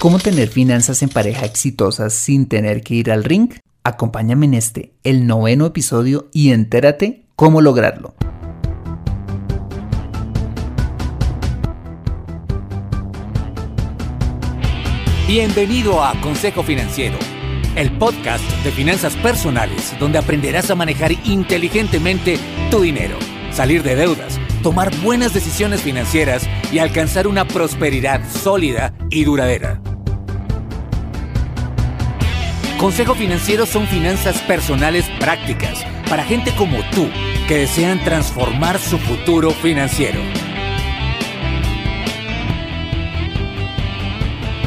¿Cómo tener finanzas en pareja exitosas sin tener que ir al ring? Acompáñame en este, el noveno episodio y entérate cómo lograrlo. Bienvenido a Consejo Financiero, el podcast de finanzas personales donde aprenderás a manejar inteligentemente tu dinero, salir de deudas, tomar buenas decisiones financieras y alcanzar una prosperidad sólida y duradera. Consejo Financiero son finanzas personales prácticas para gente como tú que desean transformar su futuro financiero.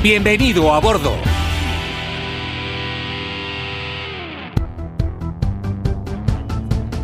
Bienvenido a bordo.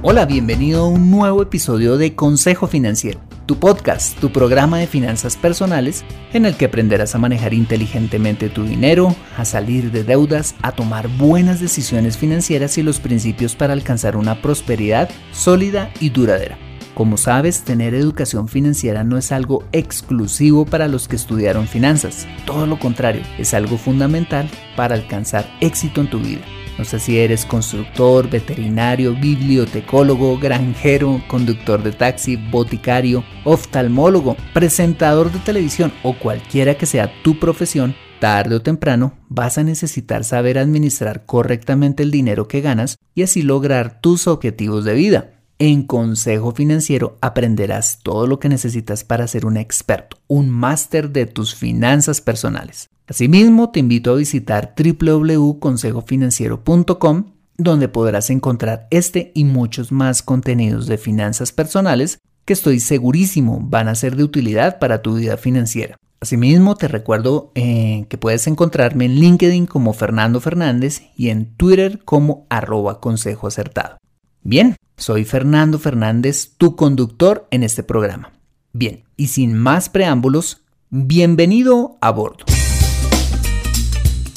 Hola, bienvenido a un nuevo episodio de Consejo Financiero tu podcast, tu programa de finanzas personales en el que aprenderás a manejar inteligentemente tu dinero, a salir de deudas, a tomar buenas decisiones financieras y los principios para alcanzar una prosperidad sólida y duradera. Como sabes, tener educación financiera no es algo exclusivo para los que estudiaron finanzas, todo lo contrario, es algo fundamental para alcanzar éxito en tu vida. No sé si eres constructor, veterinario, bibliotecólogo, granjero, conductor de taxi, boticario, oftalmólogo, presentador de televisión o cualquiera que sea tu profesión, tarde o temprano vas a necesitar saber administrar correctamente el dinero que ganas y así lograr tus objetivos de vida. En Consejo Financiero aprenderás todo lo que necesitas para ser un experto, un máster de tus finanzas personales. Asimismo, te invito a visitar www.consejofinanciero.com donde podrás encontrar este y muchos más contenidos de finanzas personales que estoy segurísimo van a ser de utilidad para tu vida financiera. Asimismo, te recuerdo eh, que puedes encontrarme en LinkedIn como Fernando Fernández y en Twitter como arroba consejo acertado. Bien, soy Fernando Fernández, tu conductor en este programa. Bien, y sin más preámbulos, bienvenido a bordo.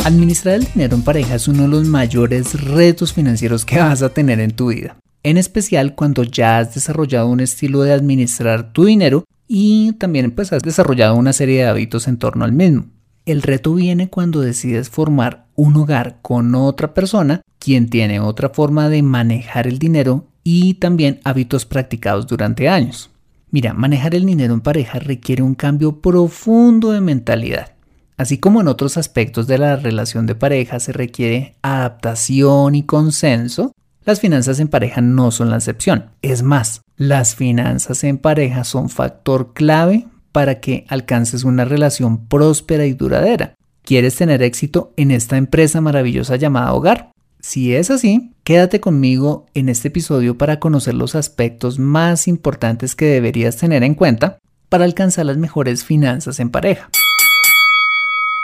Administrar el dinero en pareja es uno de los mayores retos financieros que vas a tener en tu vida. En especial cuando ya has desarrollado un estilo de administrar tu dinero y también pues has desarrollado una serie de hábitos en torno al mismo. El reto viene cuando decides formar un hogar con otra persona, quien tiene otra forma de manejar el dinero y también hábitos practicados durante años. Mira, manejar el dinero en pareja requiere un cambio profundo de mentalidad. Así como en otros aspectos de la relación de pareja se requiere adaptación y consenso, las finanzas en pareja no son la excepción. Es más, las finanzas en pareja son factor clave para que alcances una relación próspera y duradera. ¿Quieres tener éxito en esta empresa maravillosa llamada hogar? Si es así, quédate conmigo en este episodio para conocer los aspectos más importantes que deberías tener en cuenta para alcanzar las mejores finanzas en pareja.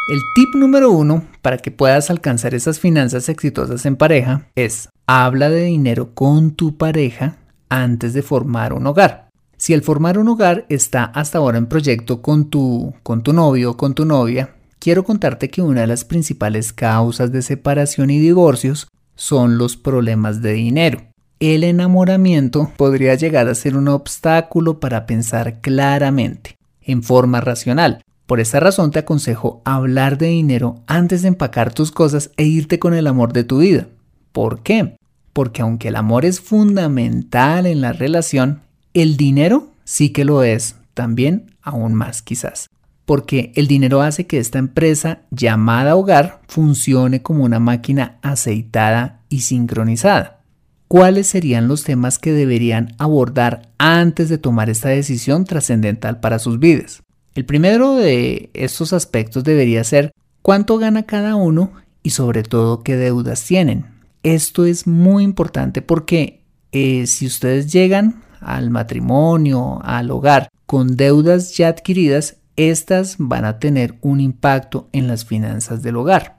El tip número uno para que puedas alcanzar esas finanzas exitosas en pareja es habla de dinero con tu pareja antes de formar un hogar. Si el formar un hogar está hasta ahora en proyecto con tu, con tu novio o con tu novia, quiero contarte que una de las principales causas de separación y divorcios son los problemas de dinero. El enamoramiento podría llegar a ser un obstáculo para pensar claramente, en forma racional, por esta razón te aconsejo hablar de dinero antes de empacar tus cosas e irte con el amor de tu vida. ¿Por qué? Porque aunque el amor es fundamental en la relación, el dinero sí que lo es, también aún más quizás. Porque el dinero hace que esta empresa llamada hogar funcione como una máquina aceitada y sincronizada. ¿Cuáles serían los temas que deberían abordar antes de tomar esta decisión trascendental para sus vidas? El primero de estos aspectos debería ser cuánto gana cada uno y sobre todo qué deudas tienen. Esto es muy importante porque eh, si ustedes llegan al matrimonio, al hogar, con deudas ya adquiridas, estas van a tener un impacto en las finanzas del hogar.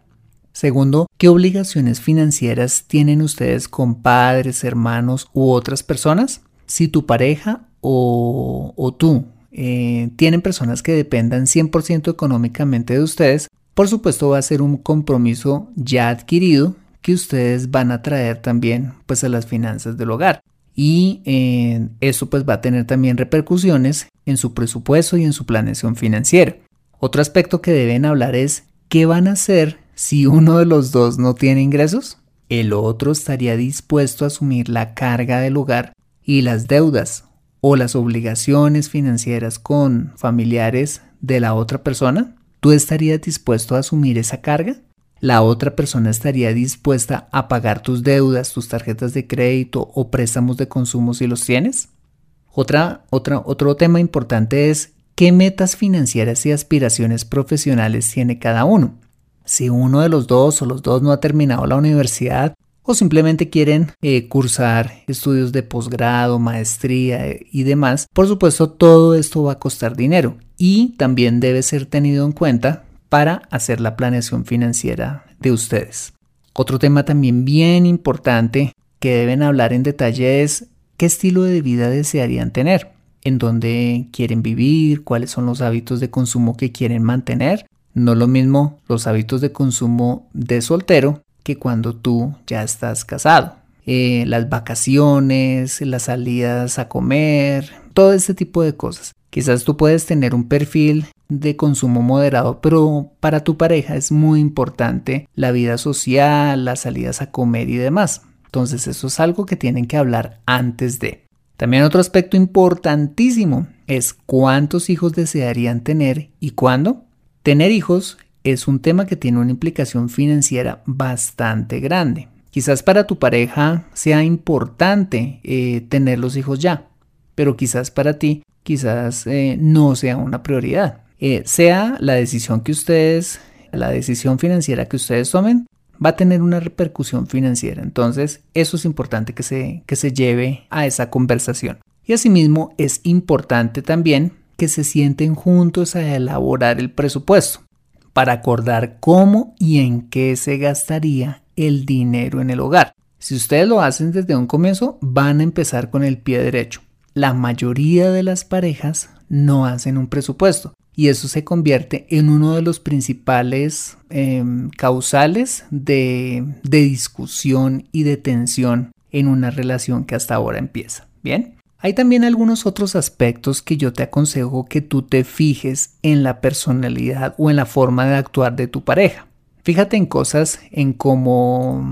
Segundo, ¿qué obligaciones financieras tienen ustedes con padres, hermanos u otras personas? Si tu pareja o, tú eh, tienen personas que dependan 100% económicamente de ustedes, por supuesto va a ser un compromiso ya adquirido que ustedes van a traer también pues a las finanzas del hogar y eh, eso pues va a tener también repercusiones en su presupuesto y en su planeación financiera. Otro aspecto que deben hablar es ¿qué van a hacer si uno de los dos no tiene ingresos? El otro estaría dispuesto a asumir la carga del hogar y las deudas o las obligaciones financieras con familiares de la otra persona. ¿Tú estarías dispuesto a asumir esa carga? ¿La otra persona estaría dispuesta a pagar tus deudas, tus tarjetas de crédito o préstamos de consumo si los tienes? Otra, otra, otro tema importante es qué metas financieras y aspiraciones profesionales tiene cada uno. Si uno de los dos o los dos no ha terminado la universidad o simplemente quieren eh, cursar estudios de posgrado, maestría eh, y demás, por supuesto todo esto va a costar dinero y también debe ser tenido en cuenta para hacer la planeación financiera de ustedes. Otro tema también bien importante que deben hablar en detalle es qué estilo de vida desearían tener, en dónde quieren vivir, cuáles son los hábitos de consumo que quieren mantener. No lo mismo los hábitos de consumo de soltero que cuando tú ya estás casado. Eh, las vacaciones, las salidas a comer, todo este tipo de cosas. Quizás tú puedes tener un perfil de consumo moderado, pero para tu pareja es muy importante la vida social, las salidas a comer y demás. Entonces eso es algo que tienen que hablar antes de. También otro aspecto importantísimo es cuántos hijos desearían tener y cuándo. Tener hijos es un tema que tiene una implicación financiera bastante grande. Quizás para tu pareja sea importante eh, tener los hijos ya, pero quizás para ti quizás eh, no sea una prioridad. Eh, sea la decisión que ustedes, la decisión financiera que ustedes tomen, va a tener una repercusión financiera. Entonces, eso es importante que se, que se lleve a esa conversación. Y asimismo, es importante también que se sienten juntos a elaborar el presupuesto para acordar cómo y en qué se gastaría el dinero en el hogar. Si ustedes lo hacen desde un comienzo, van a empezar con el pie derecho. La mayoría de las parejas no hacen un presupuesto y eso se convierte en uno de los principales em, causales de, de discusión y de tensión en una relación que hasta ahora empieza. Bien. Hay también algunos otros aspectos que yo te aconsejo que tú te fijes en la personalidad o en la forma de actuar de tu pareja. Fíjate en cosas en cómo,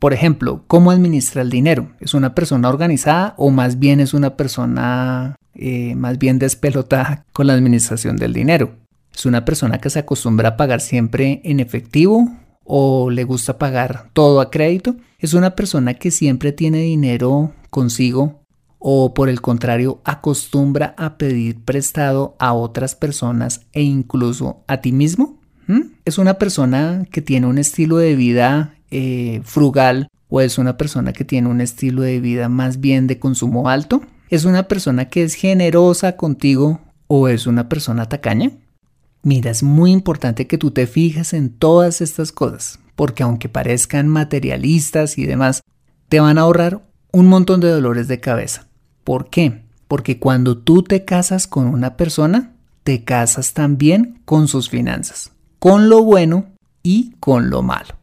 por ejemplo, cómo administra el dinero. ¿Es una persona organizada o más bien es una persona eh, más bien despelotada con la administración del dinero. Es una persona que se acostumbra a pagar siempre en efectivo o le gusta pagar todo a crédito. Es una persona que siempre tiene dinero consigo o por el contrario acostumbra a pedir prestado a otras personas e incluso a ti mismo. ¿Mm? Es una persona que tiene un estilo de vida eh, frugal o es una persona que tiene un estilo de vida más bien de consumo alto. ¿Es una persona que es generosa contigo o es una persona tacaña? Mira, es muy importante que tú te fijes en todas estas cosas, porque aunque parezcan materialistas y demás, te van a ahorrar un montón de dolores de cabeza. ¿Por qué? Porque cuando tú te casas con una persona, te casas también con sus finanzas, con lo bueno y con lo malo.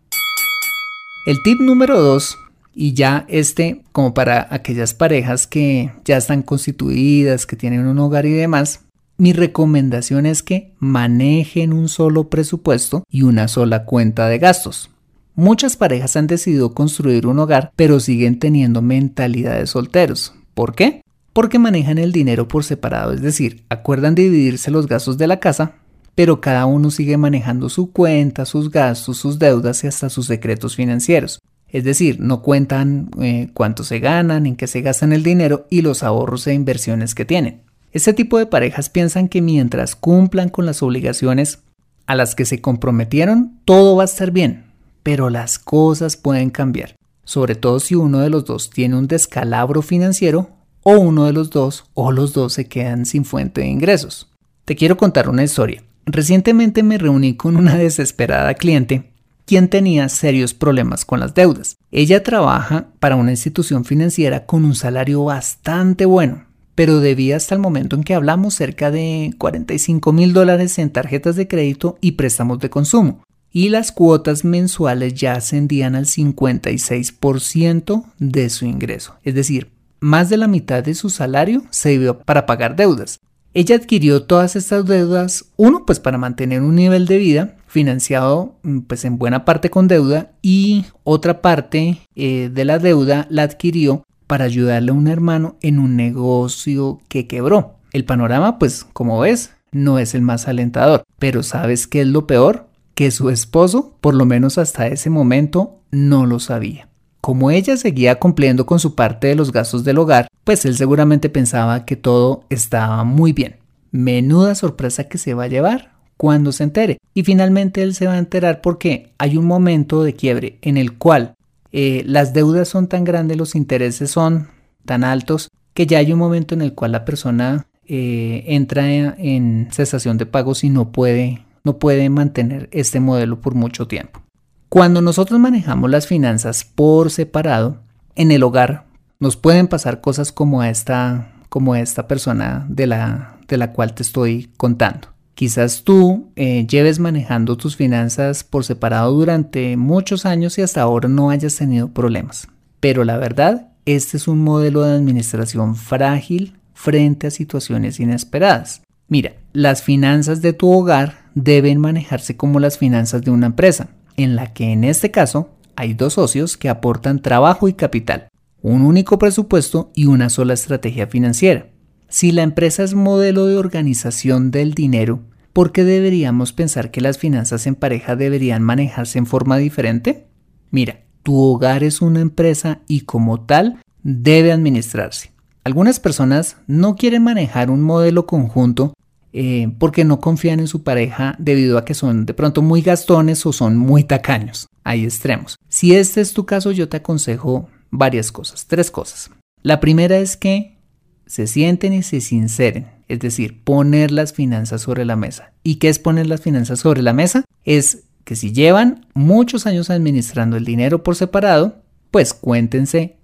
El tip número 2 y ya este, como para aquellas parejas que ya están constituidas, que tienen un hogar y demás, mi recomendación es que manejen un solo presupuesto y una sola cuenta de gastos. Muchas parejas han decidido construir un hogar, pero siguen teniendo mentalidad de solteros. ¿Por qué? Porque manejan el dinero por separado, es decir, acuerdan dividirse los gastos de la casa, pero cada uno sigue manejando su cuenta, sus gastos, sus deudas y hasta sus secretos financieros. Es decir, no cuentan eh, cuánto se ganan, en qué se gastan el dinero y los ahorros e inversiones que tienen. Este tipo de parejas piensan que mientras cumplan con las obligaciones a las que se comprometieron, todo va a estar bien, pero las cosas pueden cambiar, sobre todo si uno de los dos tiene un descalabro financiero o uno de los dos o los dos se quedan sin fuente de ingresos. Te quiero contar una historia. Recientemente me reuní con una desesperada cliente quien tenía serios problemas con las deudas. Ella trabaja para una institución financiera con un salario bastante bueno, pero debía hasta el momento en que hablamos cerca de 45 mil dólares en tarjetas de crédito y préstamos de consumo. Y las cuotas mensuales ya ascendían al 56% de su ingreso. Es decir, más de la mitad de su salario se para pagar deudas. Ella adquirió todas estas deudas, uno, pues para mantener un nivel de vida financiado mm, pues en buena parte con deuda y otra parte eh, de la deuda la adquirió para ayudarle a un hermano en un negocio que quebró. El panorama pues como ves no es el más alentador, pero ¿sabes qué es lo peor? Que su esposo, por lo menos hasta ese momento, no lo sabía. Como ella seguía cumpliendo con su parte de los gastos del hogar, pues él seguramente pensaba que todo estaba muy bien. Menuda sorpresa que se va a llevar cuando se entere. Y finalmente él se va a enterar porque hay un momento de quiebre en el cual eh, las deudas son tan grandes, los intereses son tan altos, que ya hay un momento en el cual la persona eh, entra en, cesación de pagos y no puede, no puede mantener este modelo por mucho tiempo. Cuando nosotros manejamos las finanzas por separado, en el hogar nos pueden pasar cosas como esta, como esta persona de la, de la cual te estoy contando. Quizás tú eh, lleves manejando tus finanzas por separado durante muchos años y hasta ahora no hayas tenido problemas. Pero la verdad, este es un modelo de administración frágil frente a situaciones inesperadas. Mira, las finanzas de tu hogar deben manejarse como las finanzas de una empresa, en la que en este caso hay dos socios que aportan trabajo y capital, un único presupuesto y una sola estrategia financiera. Si la empresa es modelo de organización del dinero, ¿por qué deberíamos pensar que las finanzas en pareja deberían manejarse en forma diferente? Mira, tu hogar es una empresa y como tal debe administrarse. Algunas personas no quieren manejar un modelo conjunto eh, porque no confían en su pareja debido a que son de pronto muy gastones o son muy tacaños. Hay extremos. Si este es tu caso, yo te aconsejo varias cosas, tres cosas. La primera es que se sienten y se sinceren, es decir, poner las finanzas sobre la mesa. ¿Y qué es poner las finanzas sobre la mesa? Es que si llevan muchos años administrando el dinero por separado, pues cuéntense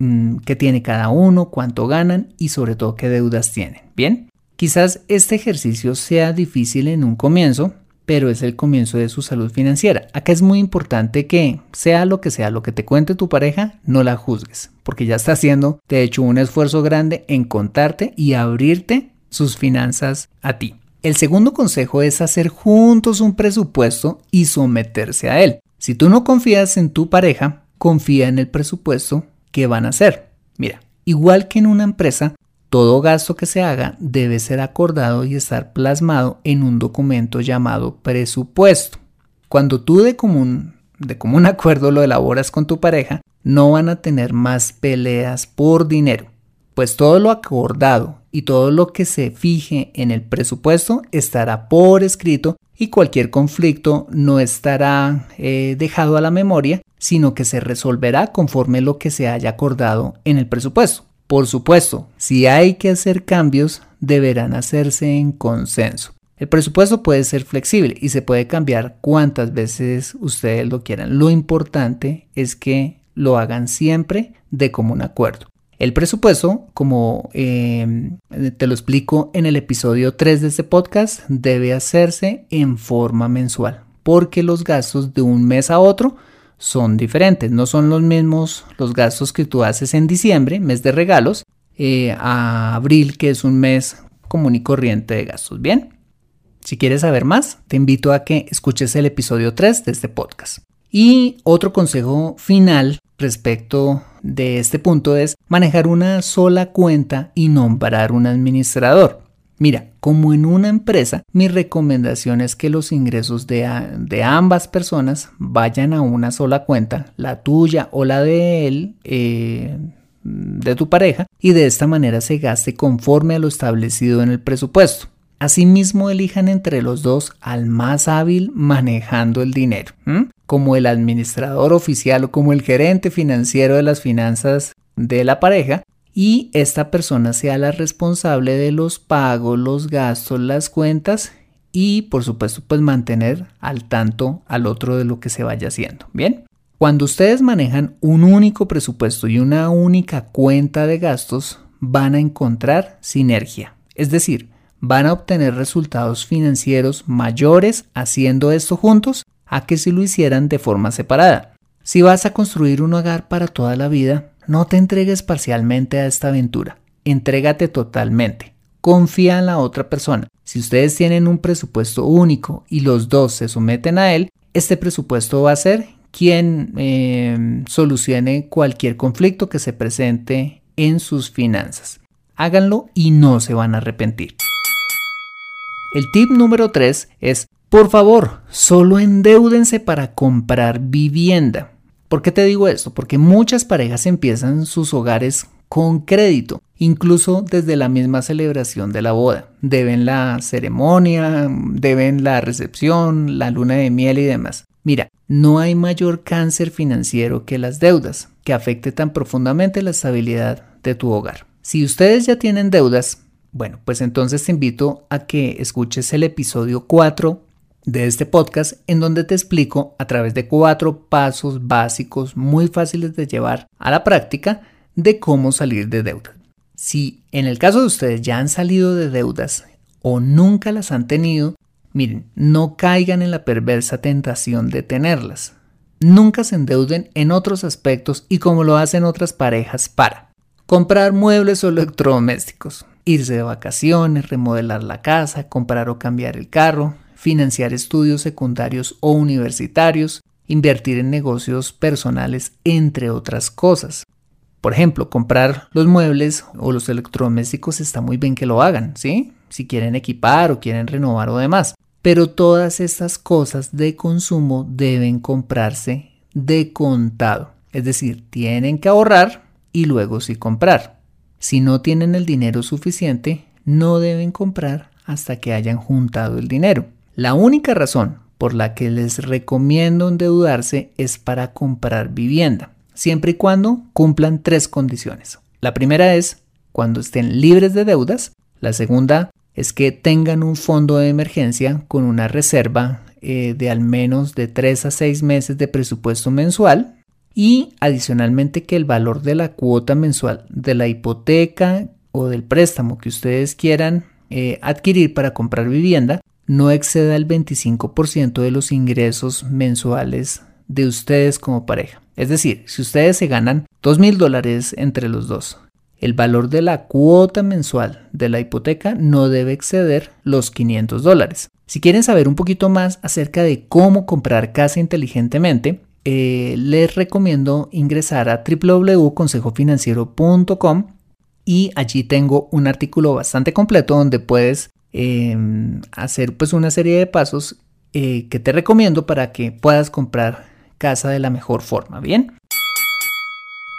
mm, qué tiene cada uno, cuánto ganan y sobre todo qué deudas tienen. Bien, quizás este ejercicio sea difícil en un comienzo, pero es el comienzo de su salud financiera. Acá es muy importante que, sea lo que sea lo que te cuente tu pareja, no la juzgues, porque ya está haciendo, de hecho, un esfuerzo grande en contarte y abrirte sus finanzas a ti. El segundo consejo es hacer juntos un presupuesto y someterse a él. Si tú no confías en tu pareja, confía en el presupuesto que van a hacer. Mira, igual que en una empresa, todo gasto que se haga debe ser acordado y estar plasmado en un documento llamado presupuesto. Cuando tú de común, de común acuerdo lo elaboras con tu pareja, no van a tener más peleas por dinero, pues todo lo acordado y todo lo que se fije en el presupuesto estará por escrito y cualquier conflicto no estará eh, dejado a la memoria, sino que se resolverá conforme lo que se haya acordado en el presupuesto. Por supuesto, si hay que hacer cambios, deberán hacerse en consenso. El presupuesto puede ser flexible y se puede cambiar cuantas veces ustedes lo quieran. Lo importante es que lo hagan siempre de común acuerdo. El presupuesto, como em, te lo explico en el episodio 3 de este podcast, debe hacerse en forma mensual, porque los gastos de un mes a otro son diferentes, no son los mismos los gastos que tú haces en diciembre, mes de regalos, eh, a abril, que es un mes común y corriente de gastos. Bien, si quieres saber más, te invito a que escuches el episodio 3 de este podcast. Y otro consejo final respecto de este punto es manejar una sola cuenta y nombrar un administrador. Mira, como en una empresa, mi recomendación es que los ingresos de, ambas personas vayan a una sola cuenta, la tuya o la de él, eh, de tu pareja, y de esta manera se gaste conforme a lo establecido en el presupuesto. Asimismo, elijan entre los dos al más hábil manejando el dinero, como el administrador oficial o como el gerente financiero de las finanzas de la pareja, y esta persona sea la responsable de los pagos, los gastos, las cuentas y por supuesto pues mantener al tanto al otro de lo que se vaya haciendo. Bien, cuando ustedes manejan un único presupuesto y una única cuenta de gastos van a encontrar sinergia, es decir, van a obtener resultados financieros mayores haciendo esto juntos a que si lo hicieran de forma separada. Si vas a construir un hogar para toda la vida, no te entregues parcialmente a esta aventura, entrégate totalmente. confía en la otra persona. Si ustedes tienen un presupuesto único y los dos se someten a él, este presupuesto va a ser quien eh, solucione cualquier conflicto que se presente en sus finanzas. Háganlo y no se van a arrepentir. El tip número 3 es, por favor, solo endeúdense para comprar vivienda. ¿Por qué te digo esto? Porque muchas parejas empiezan sus hogares con crédito, incluso desde la misma celebración de la boda. Deben la ceremonia, deben la recepción, la luna de miel y demás. Mira, no hay mayor cáncer financiero que las deudas, que afecte tan profundamente la estabilidad de tu hogar. Si ustedes ya tienen deudas, bueno, pues entonces te invito a que escuches el episodio 4 de este podcast en donde te explico a través de cuatro pasos básicos muy fáciles de llevar a la práctica de cómo salir de deuda. Si en el caso de ustedes ya han salido de deudas o nunca las han tenido, miren, no caigan en la perversa tentación de tenerlas. Nunca se endeuden en otros aspectos y como lo hacen otras parejas para comprar muebles o electrodomésticos, irse de vacaciones, remodelar la casa, comprar o cambiar el carro, financiar estudios secundarios o universitarios, invertir en negocios personales, entre otras cosas. Por ejemplo, comprar los muebles o los electrodomésticos está muy bien que lo hagan, ¿sí? Si quieren equipar o quieren renovar o demás. Pero todas estas cosas de consumo deben comprarse de contado. Es decir, tienen que ahorrar y luego sí comprar. Si no tienen el dinero suficiente, no deben comprar hasta que hayan juntado el dinero. La única razón por la que les recomiendo endeudarse es para comprar vivienda, siempre y cuando cumplan tres condiciones. La primera es cuando estén libres de deudas. La segunda es que tengan un fondo de emergencia con una reserva eh, de al menos de 3 a 6 meses de presupuesto mensual y adicionalmente que el valor de la cuota mensual de la hipoteca o del préstamo que ustedes quieran eh, adquirir para comprar vivienda no exceda el 25% de los ingresos mensuales de ustedes como pareja. Es decir, si ustedes se ganan 2 mil dólares entre los dos, el valor de la cuota mensual de la hipoteca no debe exceder los 500 dólares. Si quieren saber un poquito más acerca de cómo comprar casa inteligentemente, eh, les recomiendo ingresar a www.consejofinanciero.com y allí tengo un artículo bastante completo donde puedes Em, hacer pues una serie de pasos eh, que te recomiendo para que puedas comprar casa de la mejor forma, ¿bien?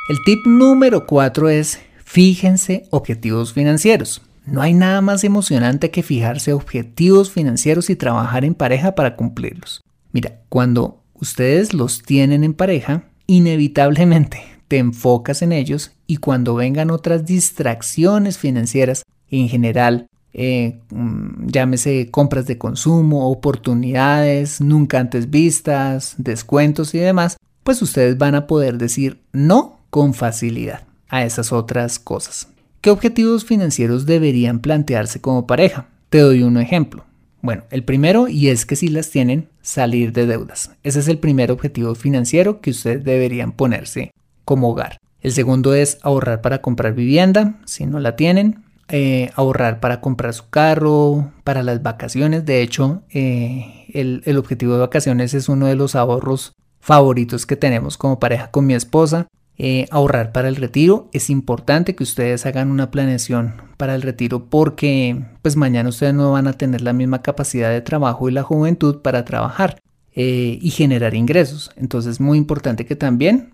El tip número 4 es fíjense objetivos financieros. No hay nada más emocionante que fijarse objetivos financieros y trabajar en pareja para cumplirlos. Mira, cuando ustedes los tienen en pareja, inevitablemente te enfocas en ellos y cuando vengan otras distracciones financieras, en general eh, mm, llámese compras de consumo, oportunidades nunca antes vistas, descuentos y demás, pues ustedes van a poder decir no con facilidad a esas otras cosas. ¿Qué objetivos financieros deberían plantearse como pareja? Te doy un ejemplo. Bueno, el primero, y es que si las tienen, salir de deudas. Ese es el primer objetivo financiero que ustedes deberían ponerse como hogar. El segundo es ahorrar para comprar vivienda, si no la tienen. Eh, ahorrar para comprar su carro, para las vacaciones. De hecho, eh, el, objetivo de vacaciones es uno de los ahorros favoritos que tenemos como pareja con mi esposa. Eh, ahorrar para el retiro. Es importante que ustedes hagan una planeación para el retiro porque pues mañana ustedes no van a tener la misma capacidad de trabajo y la juventud para trabajar y generar ingresos. Entonces es muy importante que también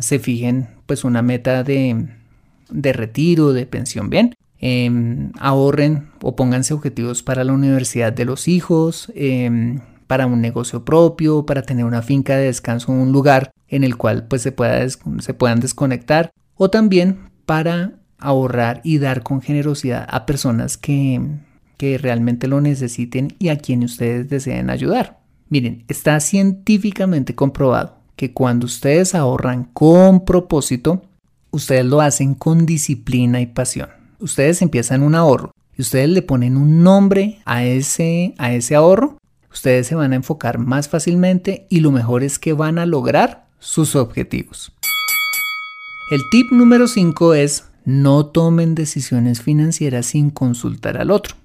se fijen pues una meta de, de retiro, de pensión bien. Em, ahorren o pónganse objetivos para la universidad de los hijos, em, para un negocio propio, para tener una finca de descanso, un lugar en el cual pues, se, pueda se puedan desconectar o también para ahorrar y dar con generosidad a personas que, que realmente lo necesiten y a quienes ustedes deseen ayudar. Miren, está científicamente comprobado que cuando ustedes ahorran con propósito, ustedes lo hacen con disciplina y pasión ustedes empiezan un ahorro y ustedes le ponen un nombre a ese, a ese ahorro, ustedes se van a enfocar más fácilmente y lo mejor es que van a lograr sus objetivos. El tip número 5 es no tomen decisiones financieras sin consultar al otro.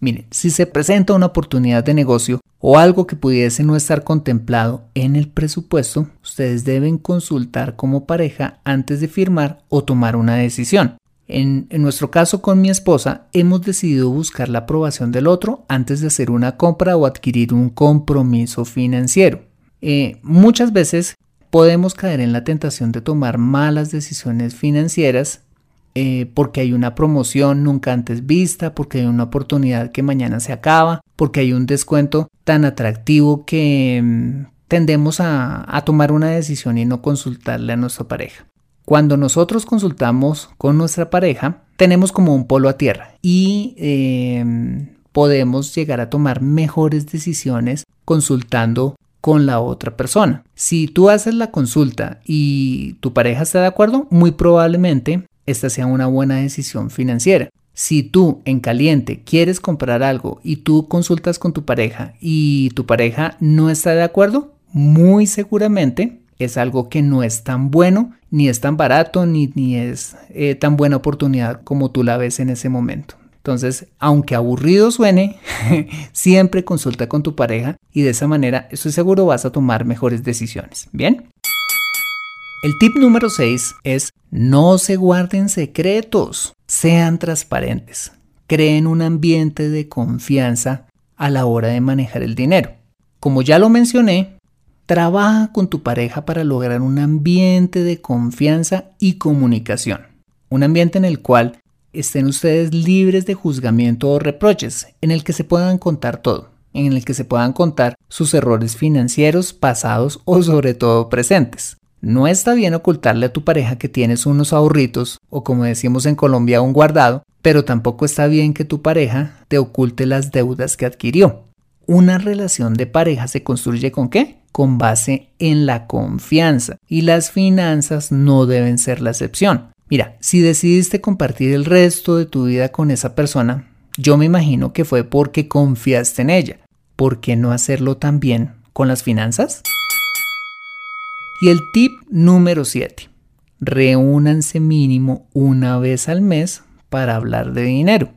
Miren, si se presenta una oportunidad de negocio o algo que pudiese no estar contemplado en el presupuesto, ustedes deben consultar como pareja antes de firmar o tomar una decisión. En, nuestro caso con mi esposa, hemos decidido buscar la aprobación del otro antes de hacer una compra o adquirir un compromiso financiero. Eh, muchas veces podemos caer en la tentación de tomar malas decisiones financieras eh, porque hay una promoción nunca antes vista, porque hay una oportunidad que mañana se acaba, porque hay un descuento tan atractivo que mm, tendemos a, tomar una decisión y no consultarle a nuestra pareja. Cuando nosotros consultamos con nuestra pareja, tenemos como un polo a tierra y em, podemos llegar a tomar mejores decisiones consultando con la otra persona. Si tú haces la consulta y tu pareja está de acuerdo, muy probablemente esta sea una buena decisión financiera. Si tú en caliente quieres comprar algo y tú consultas con tu pareja y tu pareja no está de acuerdo, muy seguramente es algo que no es tan bueno, ni es tan barato, ni, ni es eh, tan buena oportunidad como tú la ves en ese momento. Entonces, aunque aburrido suene, siempre consulta con tu pareja y de esa manera estoy seguro vas a tomar mejores decisiones. ¿Bien? El tip número 6 es no se guarden secretos, sean transparentes, creen un ambiente de confianza a la hora de manejar el dinero. Como ya lo mencioné, trabaja con tu pareja para lograr un ambiente de confianza y comunicación, un ambiente en el cual estén ustedes libres de juzgamiento o reproches, en el que se puedan contar todo, en el que se puedan contar sus errores financieros pasados o sobre todo presentes. No está bien ocultarle a tu pareja que tienes unos ahorritos o como decimos en Colombia un guardado, pero tampoco está bien que tu pareja te oculte las deudas que adquirió. Una relación de pareja se construye con qué? Con base en la confianza y las finanzas no deben ser la excepción. Mira, si decidiste compartir el resto de tu vida con esa persona, yo me imagino que fue porque confiaste en ella. ¿Por qué no hacerlo también con las finanzas? Y el tip número 7. Reúnanse mínimo una vez al mes para hablar de dinero.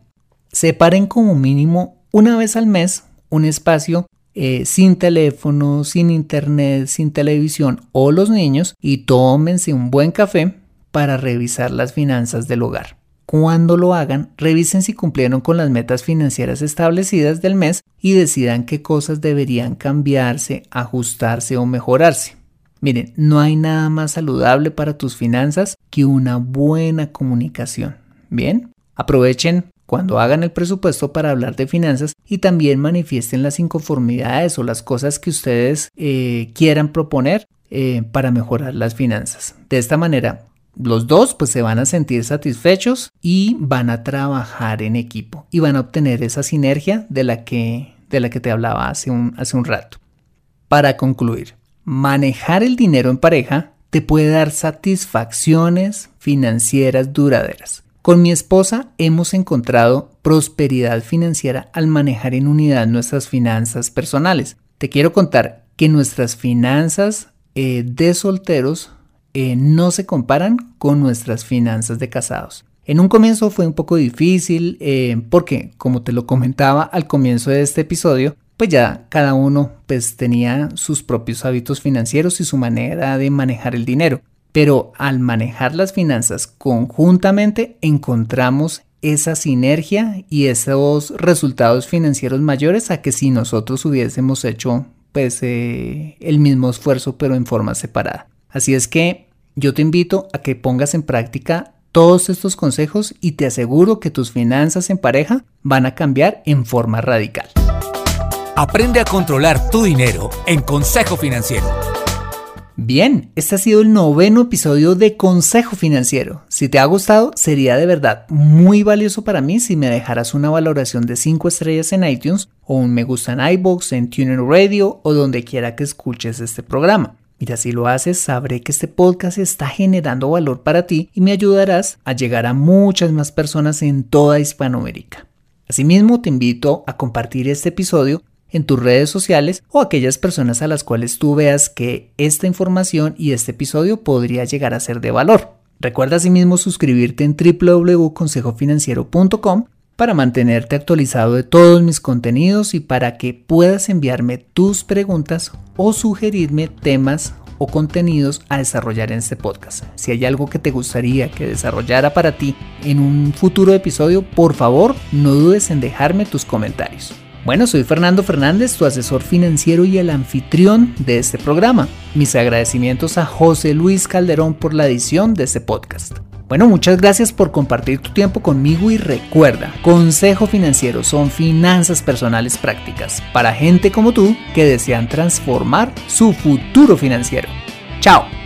Separen como mínimo una vez al mes un espacio eh, sin teléfono, sin internet, sin televisión o los niños y tómense un buen café para revisar las finanzas del hogar. Cuando lo hagan, revisen si cumplieron con las metas financieras establecidas del mes y decidan qué cosas deberían cambiarse, ajustarse o mejorarse. Miren, no hay nada más saludable para tus finanzas que una buena comunicación. Bien, aprovechen cuando hagan el presupuesto para hablar de finanzas y también manifiesten las inconformidades o las cosas que ustedes eh, quieran proponer eh, para mejorar las finanzas. De esta manera, los dos pues se van a sentir satisfechos y van a trabajar en equipo y van a obtener esa sinergia de la que, de la que te hablaba hace un, hace un rato. Para concluir, manejar el dinero en pareja te puede dar satisfacciones financieras duraderas. Con mi esposa hemos encontrado prosperidad financiera al manejar en unidad nuestras finanzas personales. Te quiero contar que nuestras finanzas eh, de solteros eh, no se comparan con nuestras finanzas de casados. En un comienzo fue un poco difícil eh, porque, como te lo comentaba al comienzo de este episodio, pues ya cada uno pues tenía sus propios hábitos financieros y su manera de manejar el dinero. Pero al manejar las finanzas conjuntamente encontramos esa sinergia y esos resultados financieros mayores a que si nosotros hubiésemos hecho pues eh, el mismo esfuerzo pero en forma separada. Así es que yo te invito a que pongas en práctica todos estos consejos y te aseguro que tus finanzas en pareja van a cambiar en forma radical. Aprende a controlar tu dinero en Consejo Financiero. Bien, este ha sido el noveno episodio de Consejo Financiero. Si te ha gustado, sería de verdad muy valioso para mí si me dejaras una valoración de 5 estrellas en iTunes o un me gusta en iBox, en TuneIn Radio o donde quiera que escuches este programa. Mira, si lo haces, sabré que este podcast está generando valor para ti y me ayudarás a llegar a muchas más personas en toda Hispanoamérica. Asimismo, te invito a compartir este episodio en tus redes sociales o aquellas personas a las cuales tú veas que esta información y este episodio podría llegar a ser de valor. Recuerda asimismo suscribirte en www.consejofinanciero.com para mantenerte actualizado de todos mis contenidos y para que puedas enviarme tus preguntas o sugerirme temas o contenidos a desarrollar en este podcast. Si hay algo que te gustaría que desarrollara para ti en un futuro episodio, por favor no dudes en dejarme tus comentarios. Bueno, soy Fernando Fernández, tu asesor financiero y el anfitrión de este programa. Mis agradecimientos a José Luis Calderón por la edición de este podcast. Bueno, muchas gracias por compartir tu tiempo conmigo y recuerda, Consejo Financiero son finanzas personales prácticas para gente como tú que desean transformar su futuro financiero. Chao.